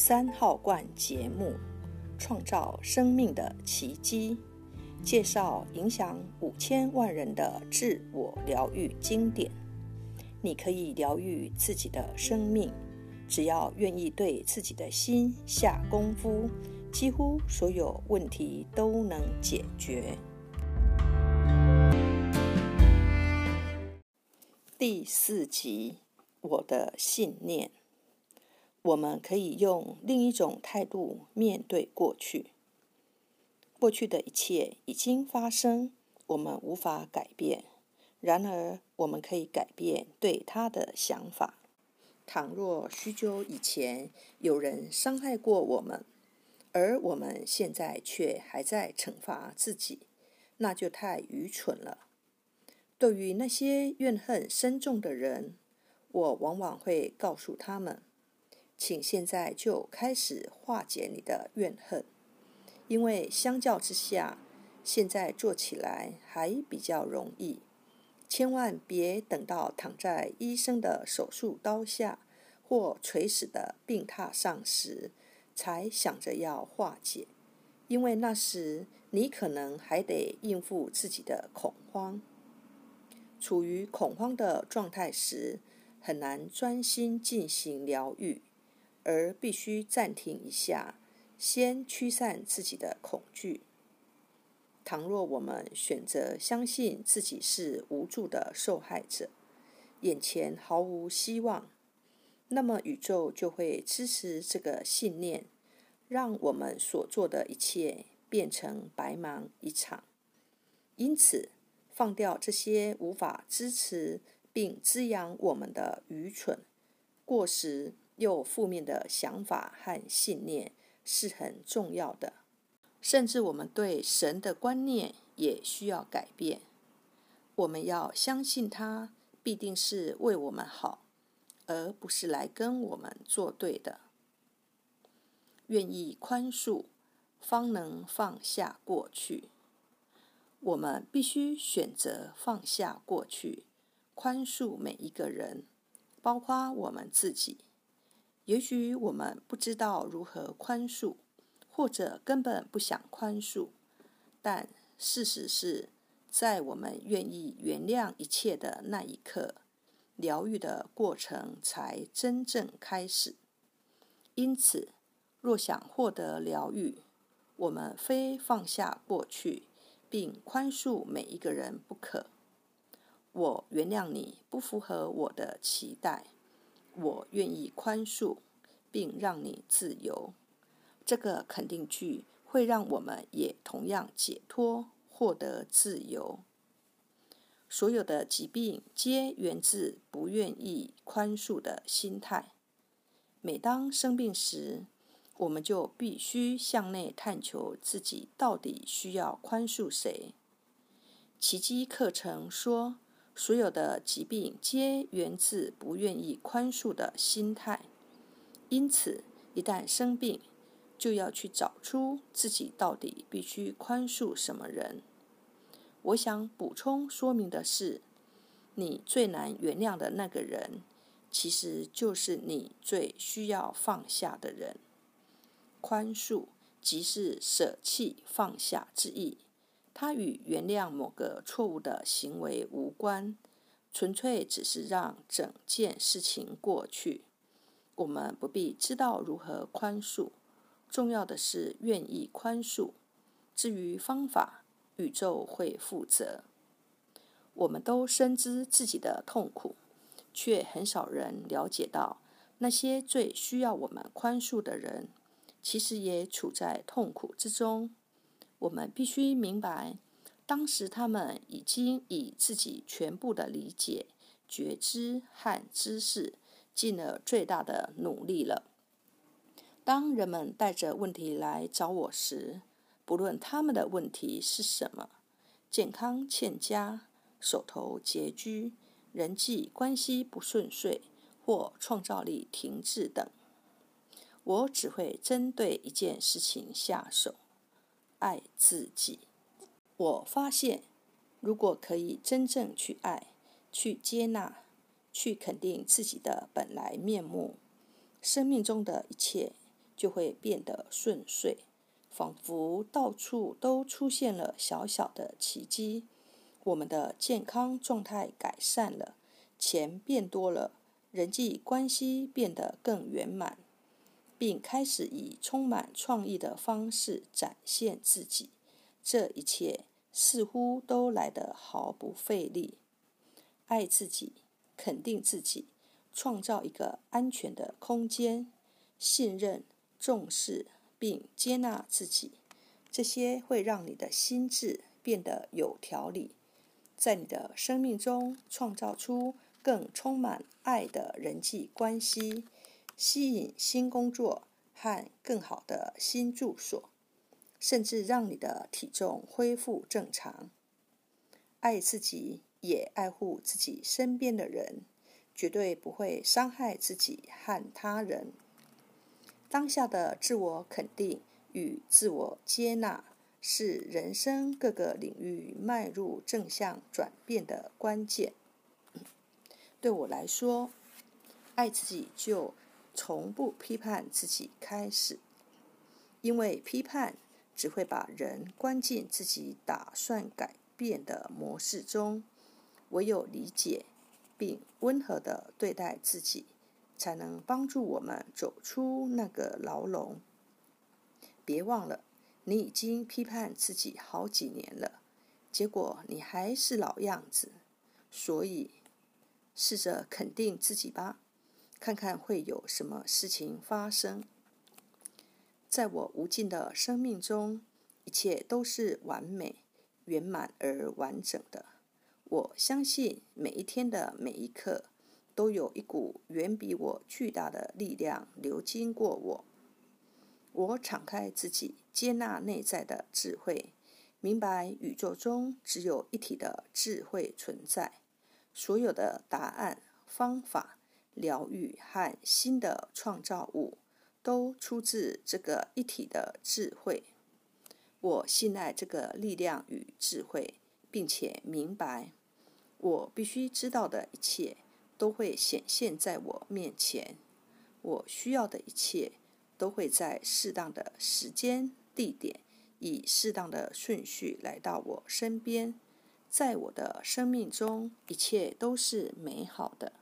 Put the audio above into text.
三号罐节目，创造生命的奇迹，介绍影响五千万人的自我疗愈经典。你可以疗愈自己的生命，只要愿意对自己的心下功夫，几乎所有问题都能解决。第四集，我的信念。我们可以用另一种态度面对过去。过去的一切已经发生，我们无法改变。然而，我们可以改变对他的想法。倘若许久以前有人伤害过我们，而我们现在却还在惩罚自己，那就太愚蠢了。对于那些怨恨深重的人，我往往会告诉他们。请现在就开始化解你的怨恨，因为相较之下，现在做起来还比较容易。千万别等到躺在医生的手术刀下或垂死的病榻上时，才想着要化解，因为那时你可能还得应付自己的恐慌。处于恐慌的状态时，很难专心进行疗愈。而必须暂停一下，先驱散自己的恐惧。倘若我们选择相信自己是无助的受害者，眼前毫无希望，那么宇宙就会支持这个信念，让我们所做的一切变成白忙一场。因此，放掉这些无法支持并滋养我们的愚蠢、过时。又负面的想法和信念是很重要的，甚至我们对神的观念也需要改变。我们要相信他必定是为我们好，而不是来跟我们作对的。愿意宽恕，方能放下过去。我们必须选择放下过去，宽恕每一个人，包括我们自己。也许我们不知道如何宽恕，或者根本不想宽恕，但事实是，在我们愿意原谅一切的那一刻，疗愈的过程才真正开始。因此，若想获得疗愈，我们非放下过去并宽恕每一个人不可。我原谅你不符合我的期待。我愿意宽恕，并让你自由。这个肯定句会让我们也同样解脱，获得自由。所有的疾病皆源自不愿意宽恕的心态。每当生病时，我们就必须向内探求自己到底需要宽恕谁。奇迹课程说。所有的疾病皆源自不愿意宽恕的心态，因此，一旦生病，就要去找出自己到底必须宽恕什么人。我想补充说明的是，你最难原谅的那个人，其实就是你最需要放下的人。宽恕即是舍弃、放下之意。它与原谅某个错误的行为无关，纯粹只是让整件事情过去。我们不必知道如何宽恕，重要的是愿意宽恕。至于方法，宇宙会负责。我们都深知自己的痛苦，却很少人了解到，那些最需要我们宽恕的人，其实也处在痛苦之中。我们必须明白，当时他们已经以自己全部的理解、觉知和知识，尽了最大的努力了。当人们带着问题来找我时，不论他们的问题是什么——健康欠佳、手头拮据、人际关系不顺遂或创造力停滞等，我只会针对一件事情下手。爱自己。我发现，如果可以真正去爱、去接纳、去肯定自己的本来面目，生命中的一切就会变得顺遂，仿佛到处都出现了小小的奇迹。我们的健康状态改善了，钱变多了，人际关系变得更圆满，并开始以充满创意的方式展现自己。这一切似乎都来得毫不费力。爱自己，肯定自己，创造一个安全的空间，信任。重视并接纳自己，这些会让你的心智变得有条理，在你的生命中创造出更充满爱的人际关系，吸引新工作和更好的新住所，甚至让你的体重恢复正常。爱自己，也爱护自己身边的人，绝对不会伤害自己和他人。当下的自我肯定与自我接纳，是人生各个领域迈入正向转变的关键。对我来说，爱自己就从不批判自己开始，因为批判只会把人关进自己打算改变的模式中。唯有理解并温和的对待自己。才能帮助我们走出那个牢笼。别忘了，你已经批判自己好几年了，结果你还是老样子。所以，试着肯定自己吧，看看会有什么事情发生。在我无尽的生命中，一切都是完美、圆满而完整的。我相信每一天的每一刻。都有一股远比我巨大的力量流经过我。我敞开自己，接纳内在的智慧，明白宇宙中只有一体的智慧存在。所有的答案、方法、疗愈和新的创造物，都出自这个一体的智慧。我信赖这个力量与智慧，并且明白我必须知道的一切。都会显现在我面前，我需要的一切都会在适当的时间、地点，以适当的顺序来到我身边。在我的生命中，一切都是美好的。